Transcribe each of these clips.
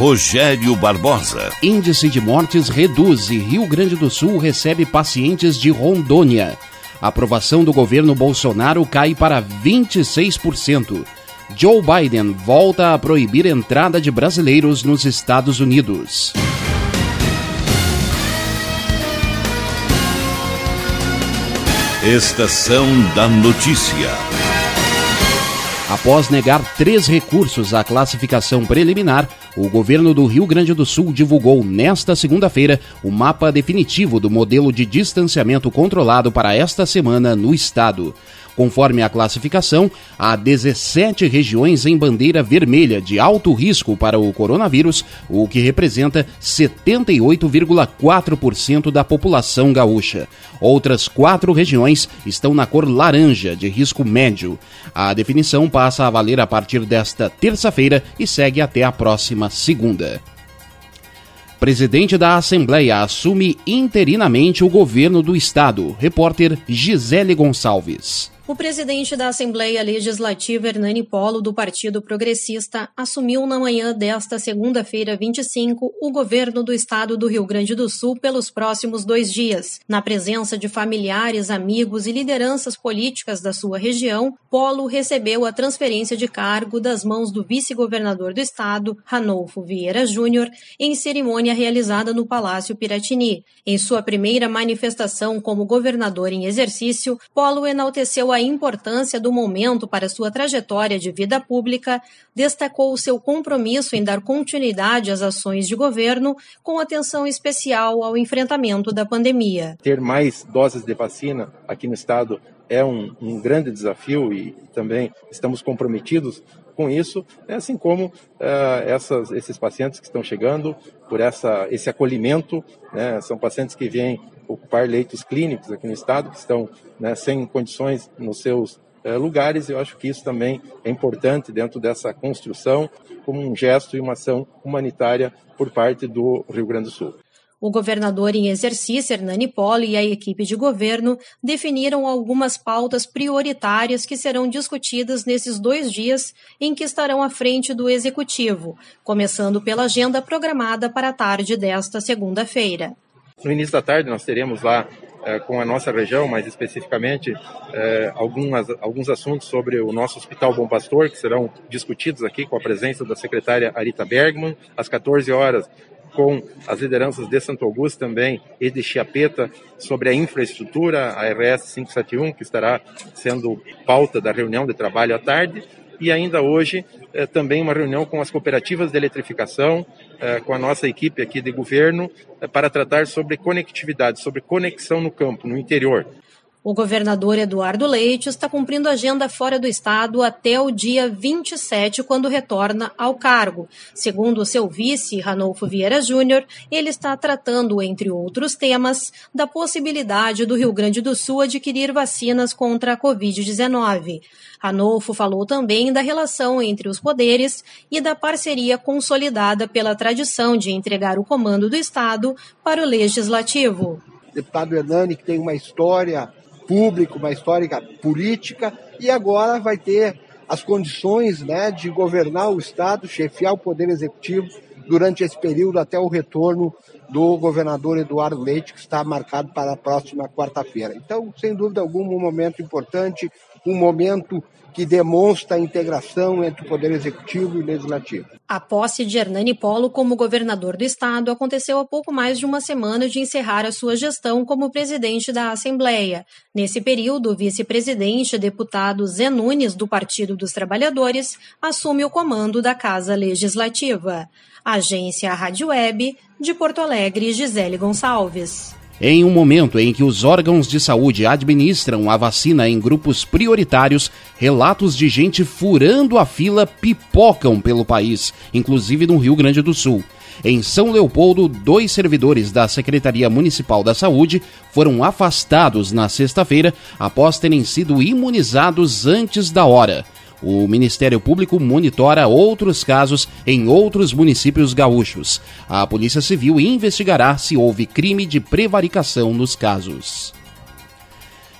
Rogério Barbosa. Índice de mortes reduz e Rio Grande do Sul recebe pacientes de Rondônia. A aprovação do governo Bolsonaro cai para 26%. Joe Biden volta a proibir entrada de brasileiros nos Estados Unidos. Estação da Notícia. Após negar três recursos à classificação preliminar, o governo do Rio Grande do Sul divulgou nesta segunda-feira o mapa definitivo do modelo de distanciamento controlado para esta semana no estado. Conforme a classificação, há 17 regiões em bandeira vermelha de alto risco para o coronavírus, o que representa 78,4% da população gaúcha. Outras quatro regiões estão na cor laranja, de risco médio. A definição passa a valer a partir desta terça-feira e segue até a próxima segunda. Presidente da Assembleia assume interinamente o governo do Estado. Repórter Gisele Gonçalves. O presidente da Assembleia Legislativa, Hernani Polo, do Partido Progressista, assumiu na manhã desta segunda-feira, 25, o governo do estado do Rio Grande do Sul pelos próximos dois dias. Na presença de familiares, amigos e lideranças políticas da sua região, Polo recebeu a transferência de cargo das mãos do vice-governador do estado, Ranolfo Vieira Júnior, em cerimônia realizada no Palácio Piratini. Em sua primeira manifestação como governador em exercício, Polo enalteceu a a importância do momento para sua trajetória de vida pública, destacou o seu compromisso em dar continuidade às ações de governo, com atenção especial ao enfrentamento da pandemia. Ter mais doses de vacina aqui no estado é um, um grande desafio e também estamos comprometidos com isso, né, assim como uh, essas, esses pacientes que estão chegando por essa, esse acolhimento, né, são pacientes que vêm ocupar leitos clínicos aqui no estado, que estão né, sem condições nos seus é, lugares. Eu acho que isso também é importante dentro dessa construção, como um gesto e uma ação humanitária por parte do Rio Grande do Sul. O governador em exercício, Hernani Polo, e a equipe de governo definiram algumas pautas prioritárias que serão discutidas nesses dois dias em que estarão à frente do executivo, começando pela agenda programada para a tarde desta segunda-feira. No início da tarde, nós teremos lá é, com a nossa região, mais especificamente, é, algumas, alguns assuntos sobre o nosso Hospital Bom Pastor, que serão discutidos aqui com a presença da secretária Arita Bergman. Às 14 horas, com as lideranças de Santo Augusto também e de Chiapeta sobre a infraestrutura, a RS 571, que estará sendo pauta da reunião de trabalho à tarde e ainda hoje é, também uma reunião com as cooperativas de eletrificação, é, com a nossa equipe aqui de governo, é, para tratar sobre conectividade, sobre conexão no campo, no interior. O governador Eduardo Leite está cumprindo agenda fora do estado até o dia 27, quando retorna ao cargo. Segundo seu vice, Ranolfo Vieira Júnior, ele está tratando, entre outros temas, da possibilidade do Rio Grande do Sul adquirir vacinas contra a Covid-19. Ranolfo falou também da relação entre os poderes e da parceria consolidada pela tradição de entregar o comando do Estado para o Legislativo. Deputado Hernani, que tem uma história público, uma histórica política, e agora vai ter as condições né, de governar o Estado, chefiar o Poder Executivo durante esse período até o retorno do governador Eduardo Leite, que está marcado para a próxima quarta-feira. Então, sem dúvida alguma, um momento importante, um momento que demonstra a integração entre o Poder Executivo e o Legislativo. A posse de Hernani Polo como governador do estado aconteceu há pouco mais de uma semana de encerrar a sua gestão como presidente da Assembleia. Nesse período, o vice-presidente, deputado Zé Nunes, do Partido dos Trabalhadores, assume o comando da Casa Legislativa. Agência Rádio Web, de Porto Alegre, Gisele Gonçalves. Em um momento em que os órgãos de saúde administram a vacina em grupos prioritários, relatos de gente furando a fila pipocam pelo país, inclusive no Rio Grande do Sul. Em São Leopoldo, dois servidores da Secretaria Municipal da Saúde foram afastados na sexta-feira após terem sido imunizados antes da hora. O Ministério Público monitora outros casos em outros municípios gaúchos. A Polícia Civil investigará se houve crime de prevaricação nos casos.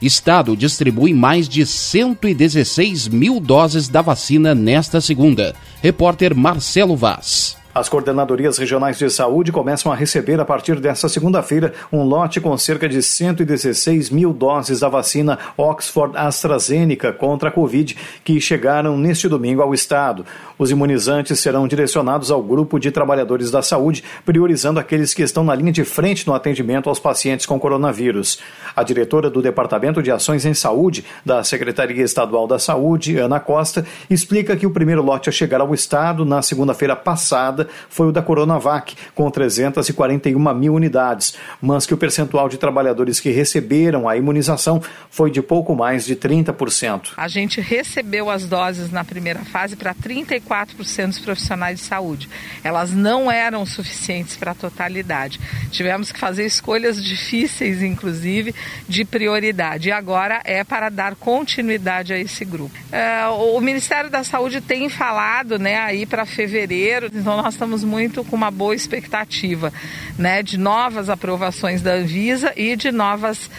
Estado distribui mais de 116 mil doses da vacina nesta segunda. Repórter Marcelo Vaz. As coordenadorias regionais de saúde começam a receber a partir desta segunda-feira um lote com cerca de 116 mil doses da vacina Oxford AstraZeneca contra a Covid que chegaram neste domingo ao estado. Os imunizantes serão direcionados ao grupo de trabalhadores da saúde, priorizando aqueles que estão na linha de frente no atendimento aos pacientes com coronavírus. A diretora do Departamento de Ações em Saúde da Secretaria Estadual da Saúde, Ana Costa, explica que o primeiro lote a chegar ao estado na segunda-feira passada foi o da Coronavac, com 341 mil unidades, mas que o percentual de trabalhadores que receberam a imunização foi de pouco mais de 30%. A gente recebeu as doses na primeira fase para 34% dos profissionais de saúde. Elas não eram suficientes para a totalidade. Tivemos que fazer escolhas difíceis, inclusive, de prioridade. E agora é para dar continuidade a esse grupo. É, o Ministério da Saúde tem falado né, aí para fevereiro, então nós estamos muito com uma boa expectativa né, de novas aprovações da Anvisa e de novas uh,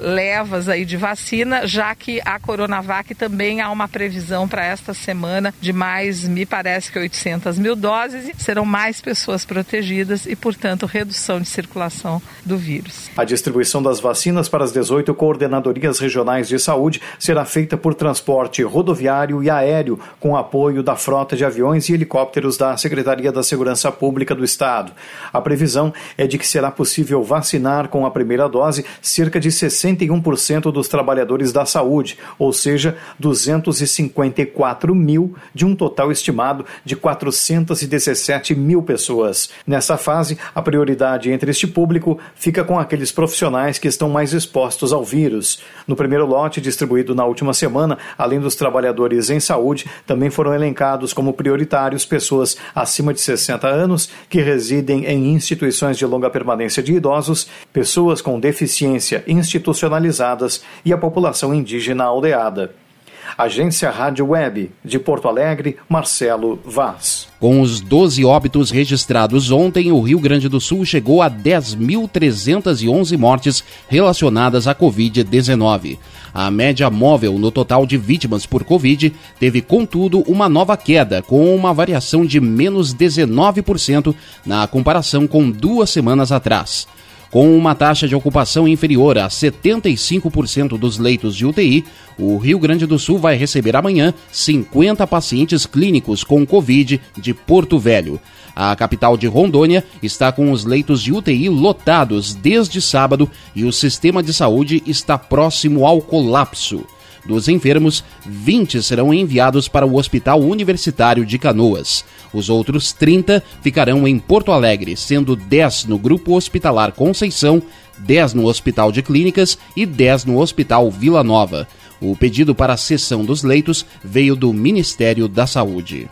levas aí de vacina, já que a Coronavac também há uma previsão para esta semana de mais, me parece que 800 mil doses, serão mais pessoas protegidas e, portanto, redução de circulação do vírus. A distribuição das vacinas para as 18 coordenadorias regionais de saúde será feita por transporte rodoviário e aéreo, com apoio da frota de aviões e helicópteros da Secretaria Secretaria da Segurança Pública do Estado. A previsão é de que será possível vacinar com a primeira dose cerca de 61% dos trabalhadores da saúde, ou seja, 254 mil de um total estimado de 417 mil pessoas. Nessa fase, a prioridade entre este público fica com aqueles profissionais que estão mais expostos ao vírus. No primeiro lote distribuído na última semana, além dos trabalhadores em saúde, também foram elencados como prioritários pessoas acima de 60 anos que residem em instituições de longa permanência de idosos, pessoas com deficiência institucionalizadas e a população indígena aldeada. Agência Rádio Web, de Porto Alegre, Marcelo Vaz. Com os 12 óbitos registrados ontem, o Rio Grande do Sul chegou a 10.311 mortes relacionadas à Covid-19. A média móvel no total de vítimas por Covid teve, contudo, uma nova queda, com uma variação de menos 19% na comparação com duas semanas atrás. Com uma taxa de ocupação inferior a 75% dos leitos de UTI, o Rio Grande do Sul vai receber amanhã 50 pacientes clínicos com Covid de Porto Velho. A capital de Rondônia está com os leitos de UTI lotados desde sábado e o sistema de saúde está próximo ao colapso. Dos enfermos, 20 serão enviados para o Hospital Universitário de Canoas. Os outros 30 ficarão em Porto Alegre, sendo 10 no Grupo Hospitalar Conceição, 10 no Hospital de Clínicas e 10 no Hospital Vila Nova. O pedido para a cessão dos leitos veio do Ministério da Saúde.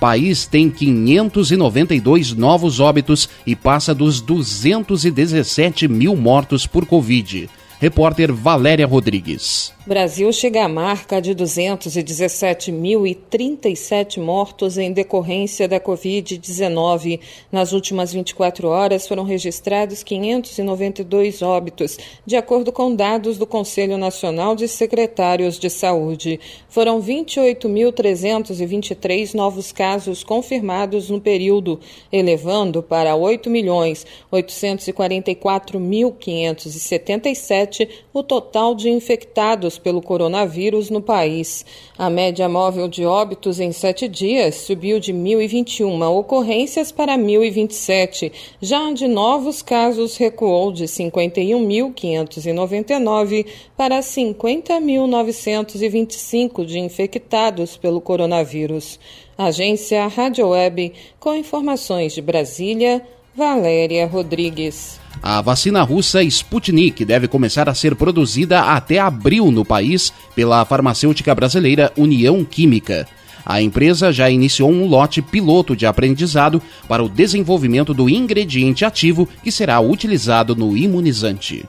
País tem 592 novos óbitos e passa dos 217 mil mortos por Covid. Repórter Valéria Rodrigues. Brasil chega à marca de 217.037 mortos em decorrência da Covid-19. Nas últimas 24 horas foram registrados 592 óbitos, de acordo com dados do Conselho Nacional de Secretários de Saúde. Foram 28.323 novos casos confirmados no período, elevando para 8.844.577 o total de infectados pelo coronavírus no país. A média móvel de óbitos em sete dias subiu de 1.021 ocorrências para 1.027. Já de novos casos recuou de 51.599 para 50.925 de infectados pelo coronavírus. Agência Rádio Web, com informações de Brasília, Valéria Rodrigues. A vacina russa Sputnik deve começar a ser produzida até abril no país pela farmacêutica brasileira União Química. A empresa já iniciou um lote piloto de aprendizado para o desenvolvimento do ingrediente ativo que será utilizado no imunizante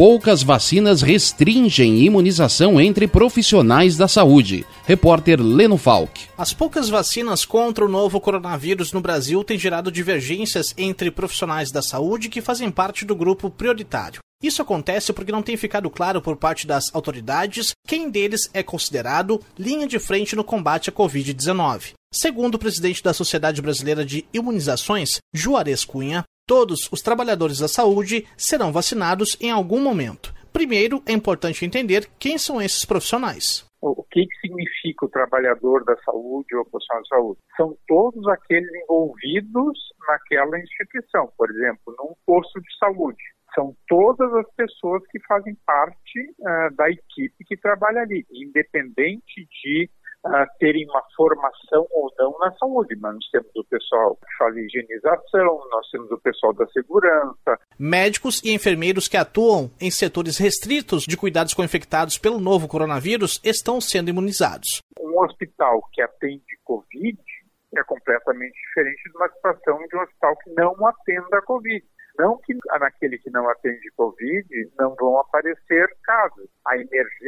poucas vacinas restringem imunização entre profissionais da saúde. Repórter Leno Falck. As poucas vacinas contra o novo coronavírus no Brasil têm gerado divergências entre profissionais da saúde que fazem parte do grupo prioritário. Isso acontece porque não tem ficado claro por parte das autoridades quem deles é considerado linha de frente no combate à Covid-19. Segundo o presidente da Sociedade Brasileira de Imunizações, Juarez Cunha, todos os trabalhadores da saúde serão vacinados em algum momento. Primeiro, é importante entender quem são esses profissionais. O que, que significa o trabalhador da saúde ou profissional de saúde? São todos aqueles envolvidos naquela instituição, por exemplo, num posto de saúde. São todas as pessoas que fazem parte uh, da equipe que trabalha ali, independente de uh, terem uma formação ou não na saúde, mas nós temos o pessoal que faz higienização, nós temos o pessoal da segurança. Médicos e enfermeiros que atuam em setores restritos de cuidados com infectados pelo novo coronavírus estão sendo imunizados. Um hospital que atende Covid é completamente diferente de uma situação de um hospital que não atenda a Covid. Não que naquele que não atende Covid não vão aparecer casos. A emergência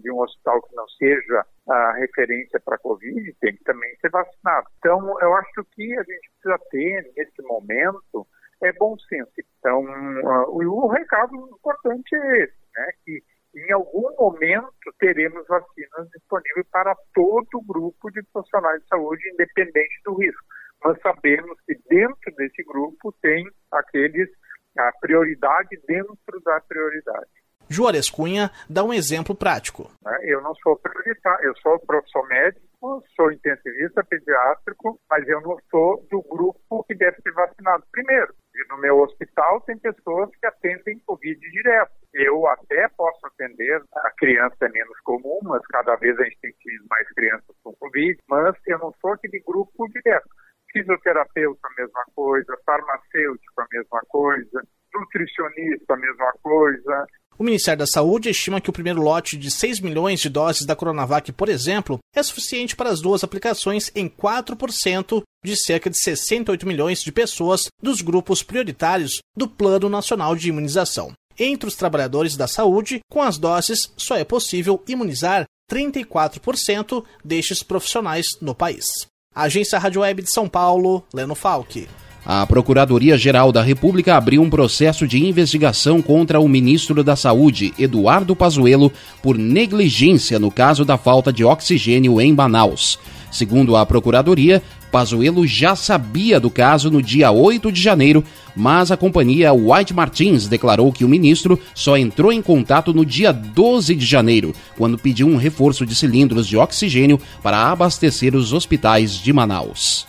de um hospital que não seja a referência para Covid tem que também ser vacinado. Então, eu acho que a gente precisa ter, nesse momento, é bom senso. Então, uh, o, recado importante é esse, né? Que em algum momento teremos vacinas disponíveis para todo o grupo de profissionais de saúde, independente do risco. Nós sabemos que dentro desse grupo tem aqueles a prioridade dentro da prioridade. Juarez Cunha dá um exemplo prático. Né, eu não sou prioritário, eu sou professor médico, sou intensivista pediátrico, mas eu não sou do grupo que deve ser vacinado primeiro. E no meu hospital tem pessoas que atendem Covid direto. Eu até posso atender, a criança é menos comum, mas cada vez a gente tem mais crianças com Covid, mas eu não sou aquele grupo direto fisioterapeuta a mesma coisa, farmacêutico a mesma coisa, nutricionista a mesma coisa. O Ministério da Saúde estima que o primeiro lote de 6 milhões de doses da Coronavac, por exemplo, é suficiente para as duas aplicações em 4% de cerca de 68 milhões de pessoas dos grupos prioritários do Plano Nacional de Imunização. Entre os trabalhadores da saúde, com as doses, só é possível imunizar 34% destes profissionais no país. Agência Rádio Web de São Paulo, Leno Falck. A Procuradoria-Geral da República abriu um processo de investigação contra o ministro da Saúde, Eduardo Pazuello, por negligência no caso da falta de oxigênio em Manaus. Segundo a Procuradoria, Pazuello já sabia do caso no dia 8 de janeiro, mas a companhia White Martins declarou que o ministro só entrou em contato no dia 12 de janeiro, quando pediu um reforço de cilindros de oxigênio para abastecer os hospitais de Manaus.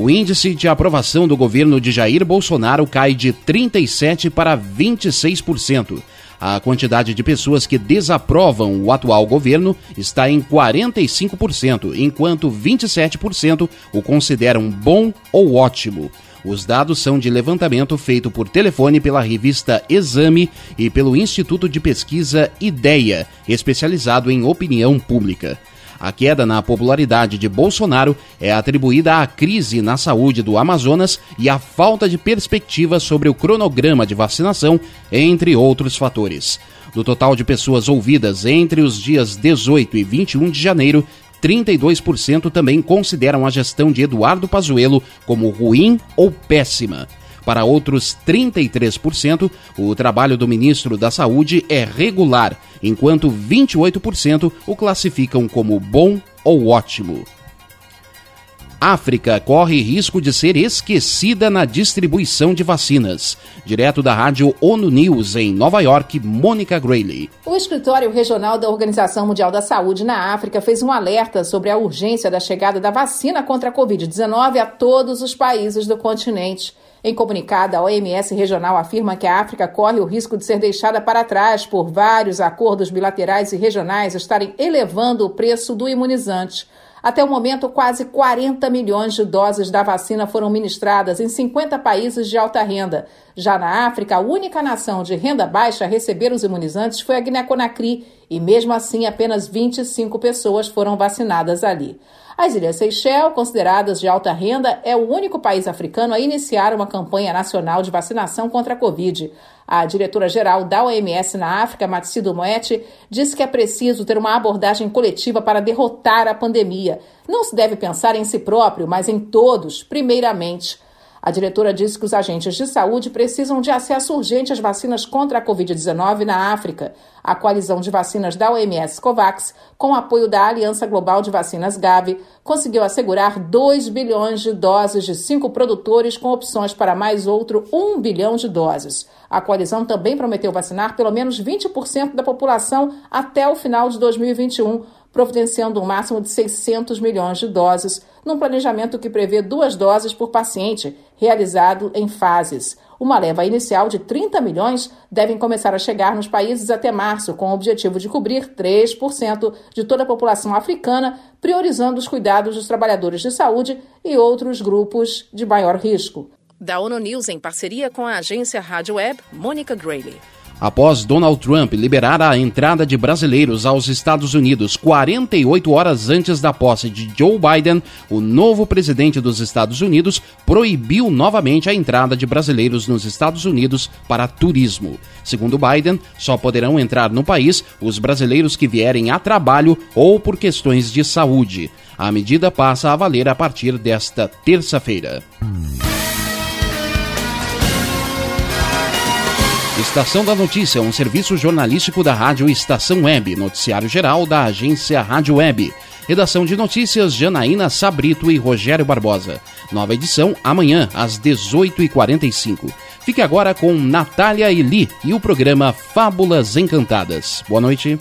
O índice de aprovação do governo de Jair Bolsonaro cai de 37% para 26%. A quantidade de pessoas que desaprovam o atual governo está em 45%, enquanto 27% o consideram bom ou ótimo. Os dados são de levantamento feito por telefone pela revista Exame e pelo Instituto de Pesquisa Ideia, especializado em opinião pública. A queda na popularidade de Bolsonaro é atribuída à crise na saúde do Amazonas e à falta de perspectiva sobre o cronograma de vacinação, entre outros fatores. Do total de pessoas ouvidas entre os dias 18 e 21 de janeiro, 32% também consideram a gestão de Eduardo Pazuello como ruim ou péssima. Para outros 33%, o trabalho do ministro da Saúde é regular, enquanto 28% o classificam como bom ou ótimo. África corre risco de ser esquecida na distribuição de vacinas. Direto da rádio ONU News em Nova York, Mônica Grayley. O escritório regional da Organização Mundial da Saúde na África fez um alerta sobre a urgência da chegada da vacina contra a Covid-19 a todos os países do continente. Em comunicado, a OMS regional afirma que a África corre o risco de ser deixada para trás por vários acordos bilaterais e regionais estarem elevando o preço do imunizante. Até o momento, quase 40 milhões de doses da vacina foram ministradas em 50 países de alta renda. Já na África, a única nação de renda baixa a receber os imunizantes foi a Guiné-Conakry, e mesmo assim apenas 25 pessoas foram vacinadas ali. As Ilhas Seychelles, consideradas de alta renda, é o único país africano a iniciar uma campanha nacional de vacinação contra a Covid. A diretora-geral da OMS na África, Matsido Moeti, disse que é preciso ter uma abordagem coletiva para derrotar a pandemia. Não se deve pensar em si próprio, mas em todos, primeiramente. A diretora disse que os agentes de saúde precisam de acesso urgente às vacinas contra a Covid-19 na África. A coalizão de vacinas da OMS COVAX, com apoio da Aliança Global de Vacinas Gavi, conseguiu assegurar 2 bilhões de doses de cinco produtores, com opções para mais outro 1 bilhão de doses. A coalizão também prometeu vacinar pelo menos 20% da população até o final de 2021 providenciando um máximo de 600 milhões de doses, num planejamento que prevê duas doses por paciente, realizado em fases. Uma leva inicial de 30 milhões devem começar a chegar nos países até março, com o objetivo de cobrir 3% de toda a população africana, priorizando os cuidados dos trabalhadores de saúde e outros grupos de maior risco. Da ONU News, em parceria com a agência Rádio Web, Mônica Grayley. Após Donald Trump liberar a entrada de brasileiros aos Estados Unidos 48 horas antes da posse de Joe Biden, o novo presidente dos Estados Unidos proibiu novamente a entrada de brasileiros nos Estados Unidos para turismo. Segundo Biden, só poderão entrar no país os brasileiros que vierem a trabalho ou por questões de saúde. A medida passa a valer a partir desta terça-feira. Estação da Notícia, um serviço jornalístico da Rádio Estação Web, noticiário geral da agência Rádio Web. Redação de notícias Janaína Sabrito e Rogério Barbosa. Nova edição amanhã às 18h45. Fique agora com Natália Eli e o programa Fábulas Encantadas. Boa noite.